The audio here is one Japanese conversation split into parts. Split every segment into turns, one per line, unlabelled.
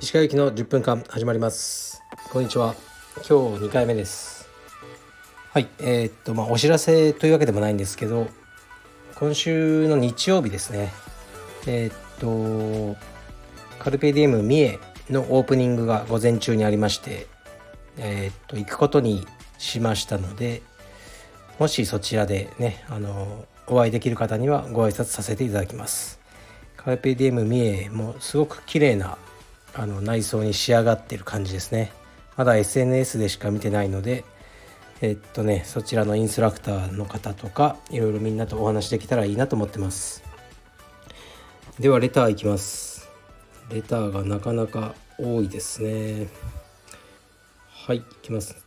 石川行きの10分間始まります。こんにちは。今日2回目です。はいえー、っとまあお知らせというわけでもないんですけど今週の日曜日ですね。えー、っとカルペディエム三重のオープニングが午前中にありましてえー、っと行くことにしましたのでもしそちらでねあのお会いできる方にはご挨拶させていただきます。カルペディエム三重もすごく綺麗なあの内装に仕上がってる感じですね。まだ SNS でしか見てないのでえっとねそちらのインストラクターの方とかいろいろみんなとお話できたらいいなと思ってます。ではレターいきます。レターがなかなか多いですね。はいいきます。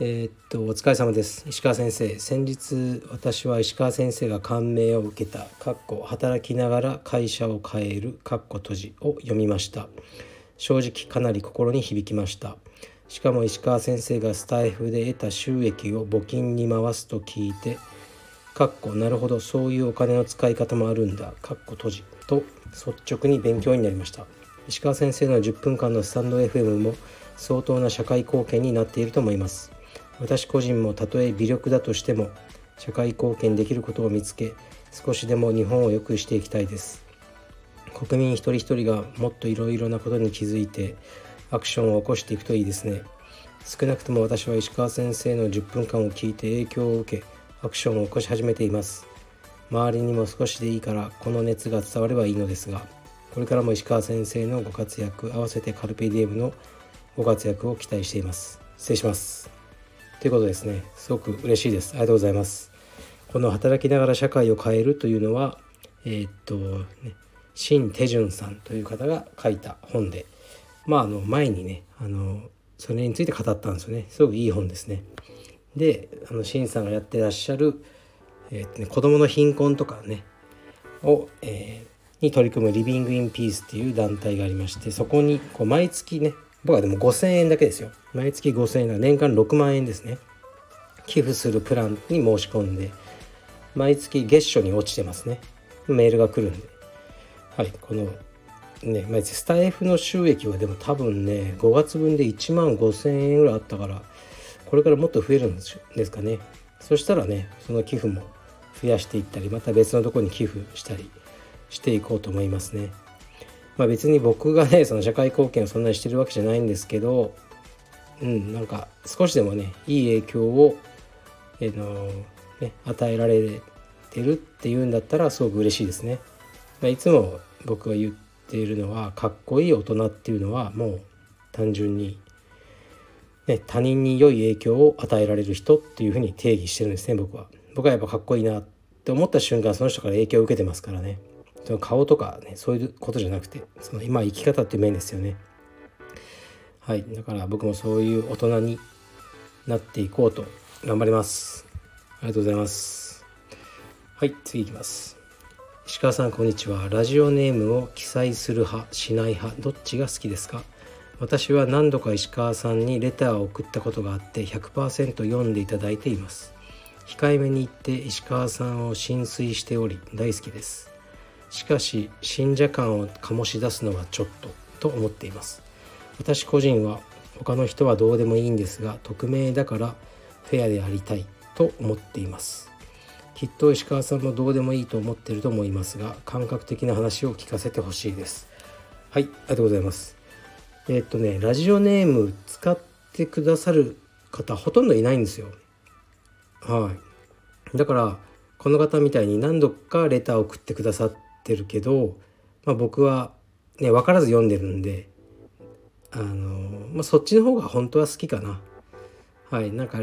えー、っとお疲れ様です。石川先生。先日私は石川先生が感銘を受けた「かっこ働きながら会社を変える」かっこ閉じを読みました。正直かなり心に響きました。しかも石川先生がスタイフで得た収益を募金に回すと聞いてかっこなるほどそういうお金の使い方もあるんだかっこ閉じと率直に勉強になりました。石川先生の10分間のスタンド FM も相当な社会貢献になっていると思います。私個人もたとえ微力だとしても社会貢献できることを見つけ少しでも日本を良くしていきたいです。国民一人一人がもっといろいろなことに気づいてアクションを起こしていくといいですね。少なくとも私は石川先生の10分間を聞いて影響を受けアクションを起こし始めています。周りにも少しでいいからこの熱が伝わればいいのですがこれからも石川先生のご活躍合わせてカルペディエムのご活躍を期待しています。失礼します。ということですね。すごく嬉しいです。ありがとうございます。この働きながら社会を変えるというのはえー、っとね新手順さんという方が書いた本でまああの前にねあのそれについて語ったんですよね。すごくいい本ですね。であの新さんがやってらっしゃる、えー、っとね、子どもの貧困とかねを、えー、に取り組むリビング・イン・ピースっていう団体がありましてそこにこう毎月ね僕はでも5000円だけですよ。毎月5000円が年間6万円ですね。寄付するプランに申し込んで毎月月初に落ちてますね。メールが来るんで。はいこのね毎月スタイフの収益はでも多分ね5月分で1万5000円ぐらいあったからこれからもっと増えるんですかね。そしたらねその寄付も増やしていったりまた別のところに寄付したりしていこうと思いますね。まあ、別に僕がねその社会貢献をそんなにしてるわけじゃないんですけどうんなんか少しでもねいい影響を、えー、のね、与えられてるっていうんだったらすごく嬉しいですね。まあ、いつも僕が言っているのはかっこいい大人っていうのはもう単純に、ね、他人に良い影響を与えられる人っていうふうに定義してるんですね僕は。僕はやっぱかっこいいなって思った瞬間その人から影響を受けてますからね。その顔とかねそういうことじゃなくてその今生き方っていう面ですよね。はい。だから僕もそういう大人になっていこうと頑張ります。ありがとうございます。はい。次いきます。石川さんこんにちは。ラジオネームを記載する派しない派どっちが好きですか？私は何度か石川さんにレターを送ったことがあって100%読んでいただいています。控えめに言って石川さんを浸水しており大好きです。しかし信者感を醸し出すのはちょっとと思っています。私個人は他の人はどうでもいいんですが匿名だからフェアでありたいと思っています。きっと石川さんもどうでもいいと思ってると思いますが感覚的な話を聞かせてほしいです。はいありがとうございます。えー、っとねラジオネーム使ってくださる方ほとんどいないんですよ。はい。だからこの方みたいに何度かレターを送ってくださっってるけど、まあ、僕はね分からず読んでるんであの、まあ、そっちの方が本当は好きかな。はいなんか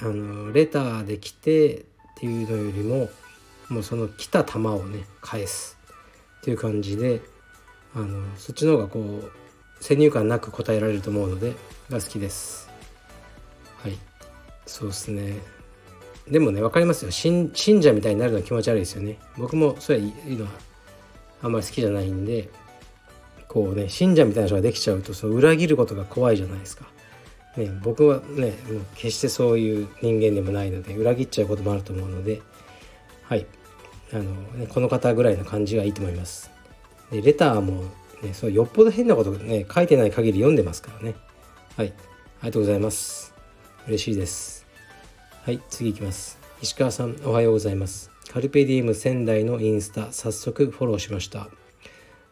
あのレターで来てっていうのよりももうその来た球をね返すっていう感じであのそっちの方がこう先入観なく答えられると思うのでが好きです。はいそうですねでもね分かりますよ。信者みたいになるのは気持ち悪いですよね。僕もそういうのはあんまり好きじゃないんでこうね信者みたいな人ができちゃうとその裏切ることが怖いじゃないですか。ね、僕はねもう決してそういう人間でもないので裏切っちゃうこともあると思うのではい。あの、ね、この方ぐらいの感じがいいと思います。でレターも、ね、そうよっぽど変なことね書いてない限り読んでますからね。はい。ありがとうございます。嬉しいです。はい次いきます。石川さんおはようございます。カルペディウム仙台のインスタ早速フォローしました。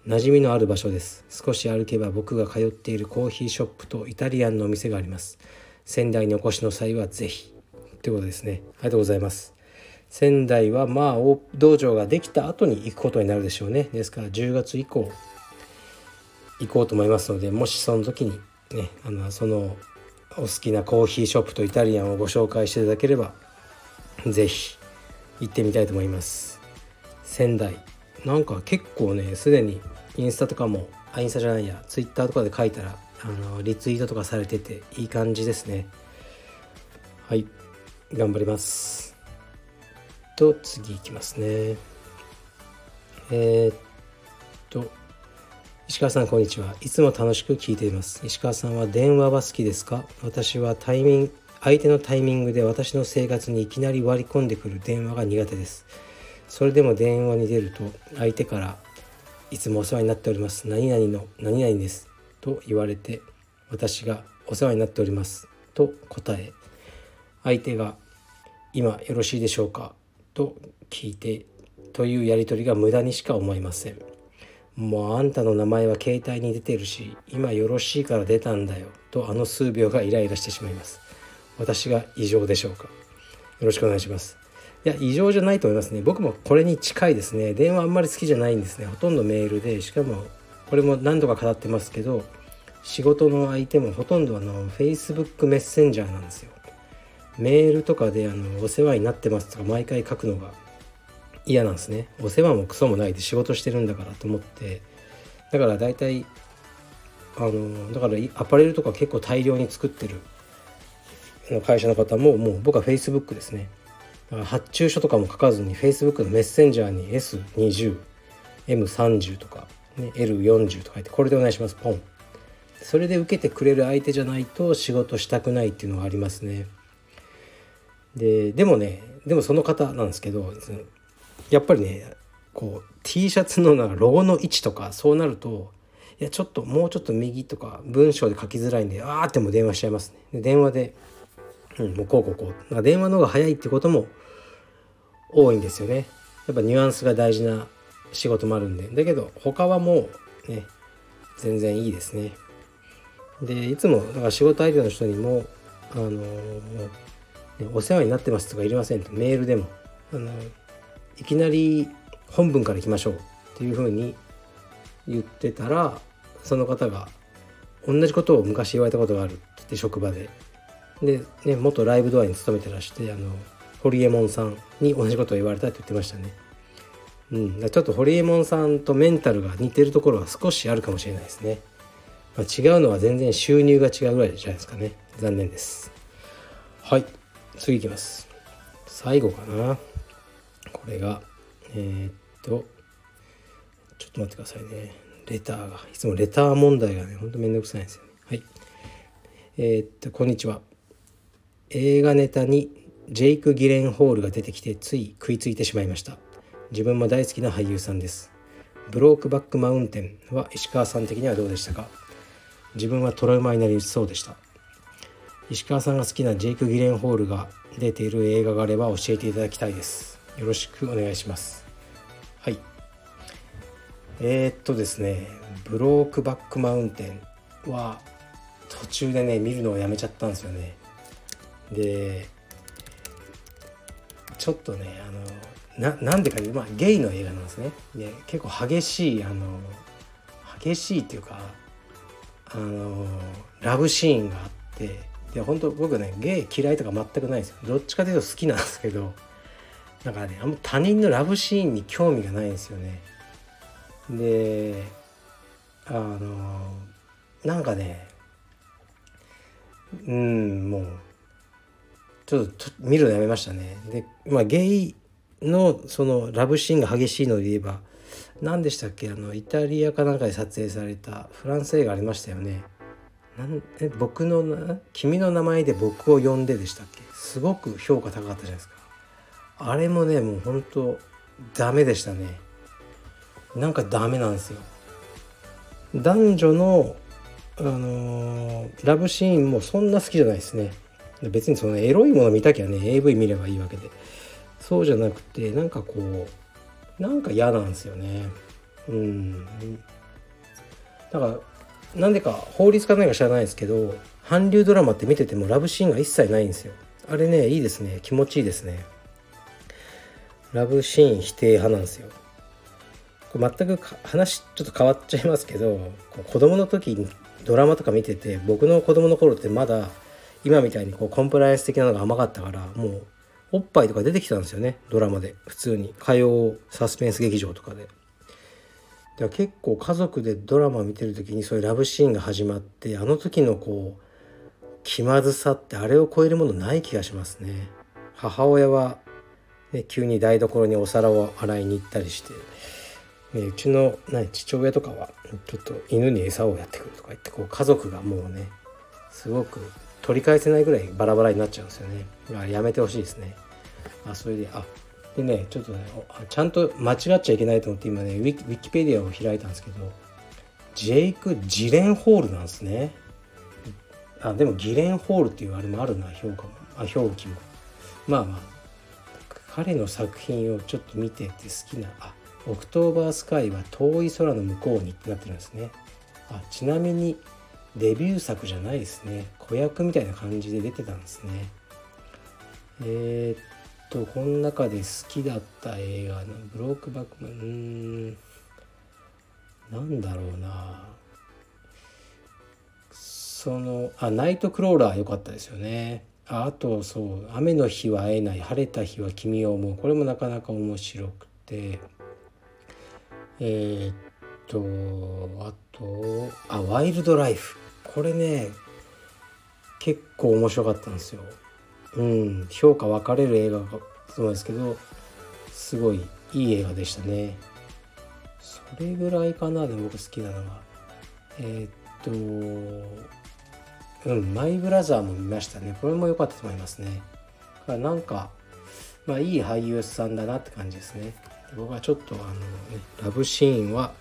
馴染みのある場所です。少し歩けば僕が通っているコーヒーショップとイタリアンのお店があります。仙台にお越しの際はぜひ。ということですね。ありがとうございます。仙台はまあ道場ができた後に行くことになるでしょうね。ですから10月以降行こうと思いますのでもしその時にねあのそのお好きなコーヒーショップとイタリアンをご紹介していただければ是非行ってみたいと思います。仙台。なんか結構ねすでにインスタとかもあインスタじゃないやツイッターとかで書いたらあのリツイートとかされてていい感じですね。はい。頑張ります。と次いきますね。えー、っと石川さんこんにちは。いつも楽しく聞いています。石川さんは電話は好きですか？私はタイミング相手のタイミングで私の生活にいきなり割り込んでくる電話が苦手です。それでも電話に出ると相手からいつもお世話になっております。何々の何々です。と言われて私がお世話になっております。と答え相手が今よろしいでしょうか？と聞いてというやり取りが無駄にしか思いません。もうあんたの名前は携帯に出てるし今よろしいから出たんだよとあの数秒がイライラしてしまいます。私が異常でしょうか？よろしくお願いします。いや異常じゃないと思いますね。僕もこれに近いですね。電話あんまり好きじゃないんですね。ほとんどメールでしかもこれも何度か語ってますけど仕事の相手もほとんどあの Facebook メッセンジャーなんですよ。メールとかであの「お世話になってます」とか毎回書くのが嫌なんですね。お世話もクソもないで仕事してるんだからと思って。だから大体あのだからアパレルとか結構大量に作ってる会社の方ももう僕は Facebook ですね。発注書とかも書かずに Facebook のメッセンジャーに S20M30 とか、ね、L40 とか言ってこれでお願いしますポン。それで受けてくれる相手じゃないと仕事したくないっていうのがありますね。ででもねでもその方なんですけどやっぱりねこう T シャツのなんかロゴの位置とかそうなるといやちょっともうちょっと右とか文章で書きづらいんであーっても電話しちゃいますね。で電話で、うん、もうこうこうこう。電話の方が早いってことも多いんですよね。やっぱニュアンスが大事な仕事もあるんで。だけど他はもうね全然いいですね。でいつもだから仕事相手の人にもあのね、お世話になってますとかいりませんとメールでも。あのいきなり本文からいきましょうっていうふうに言ってたらその方が同じことを昔言われたことがあるってって職場でで、ね、元ライブドアに勤めてらしてあのホリエモンさんに同じことを言われたって言ってましたね。うん、ちょっとホリエモンさんとメンタルが似てるところは少しあるかもしれないですね。まあ、違うのは全然収入が違うぐらいじゃないですかね。残念です。はい、次いきます。最後かな。これが、えー、っと、ちょっと待ってくださいね。レターが、いつもレター問題がね、ほんとめんどくさいんですよね。はい。えー、っと、こんにちは。映画ネタにジェイク・ギレンホールが出てきてつい食いついてしまいました自分も大好きな俳優さんですブロークバックマウンテンは石川さん的にはどうでしたか？自分はトラウマになりそうでした石川さんが好きなジェイク・ギレンホールが出ている映画があれば教えていただきたいですよろしくお願いします。はい。えー、っとですねブロークバックマウンテンは途中でね見るのをやめちゃったんですよね。でちょっとねあのななんでかまあゲイの映画なんですね。で結構激しいあの激しいっていうかあのラブシーンがあってで本当僕ねゲイ嫌いとか全くないですよ。どっちかというと好きなんですけどなんかねあんま他人のラブシーンに興味がないんですよねであのなんかねうんもうちょっと見るのやめましたね。で、まあ、ゲイのそのラブシーンが激しいので言えば何でしたっけ？あのイタリアかなんかで撮影されたフランス映画ありましたよね。なんえ僕の君の名前で僕を呼んででしたっけ？すごく評価高かったじゃないですか。あれもねもうほんとダメでしたね。なんかダメなんですよ。男女のあのー、ラブシーンもそんな好きじゃないですね。別にそのエロいもの見たきゃね AV 見ればいいわけで。そうじゃなくてなんかこうなんか嫌なんですよね。うん。だからなんでか法律か何か知らないですけど韓流ドラマって見ててもラブシーンが一切ないんですよ。あれねいいですね。気持ちいいですね。ラブシーン否定派なんですよこれ全く話ちょっと変わっちゃいますけど子供の時にドラマとか見てて僕の子供の頃ってまだ今みたいにこうコンプライアンス的なのが甘かったからもうおっぱいとか出てきたんですよねドラマで普通に火曜サスペンス劇場とかで。では結構家族でドラマ見てる時にそういうラブシーンが始まってあの時のこう気まずさってあれを超えるものない気がしますね。母親は、ね、急に台所にお皿を洗いに行ったりして、ね、うちの何父親とかはちょっと犬に餌をやってくるとか言ってこう家族がもうねすごく取り返せないぐらいバラバラになっちゃうんですよね。やめてほしいですね。あそれであでねちょっとねちゃんと間違っちゃいけないと思って今ねウィウィキペディアを開いたんですけどジェイク・ジレンホールなんですね。あでもギレンホールっていうあれもあるな評価もあ表記も。まあまあ彼の作品をちょっと見てて好きなあ October Sky は遠い空の向こうにってなってるんですね。あちなみにデビュー作じゃないですね。子役みたいな感じで出てたんですね。えー、っとこの中で好きだった映画のブロークバックマンうんなんだろうな。そのあナイトクローラー良かったですよね。あとそう「雨の日は会えない晴れた日は君を思う」これもなかなか面白くてえー、っとあとあワイルドライフこれね結構面白かったんですよ。うん、評価分かれる映画がそうんですけどすごいいい映画でしたね。それぐらいかなで僕好きなのは。えー、っとうんマイブラザーも見ましたね。これも良かったと思いますね。からなんかまあいい俳優さんだなって感じですね。僕はちょっとあの、ね、ラブシーンは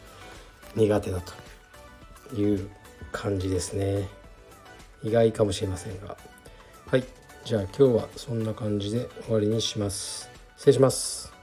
苦手だという感じですね意外かもしれませんがはいじゃあ今日はそんな感じで終わりにします失礼します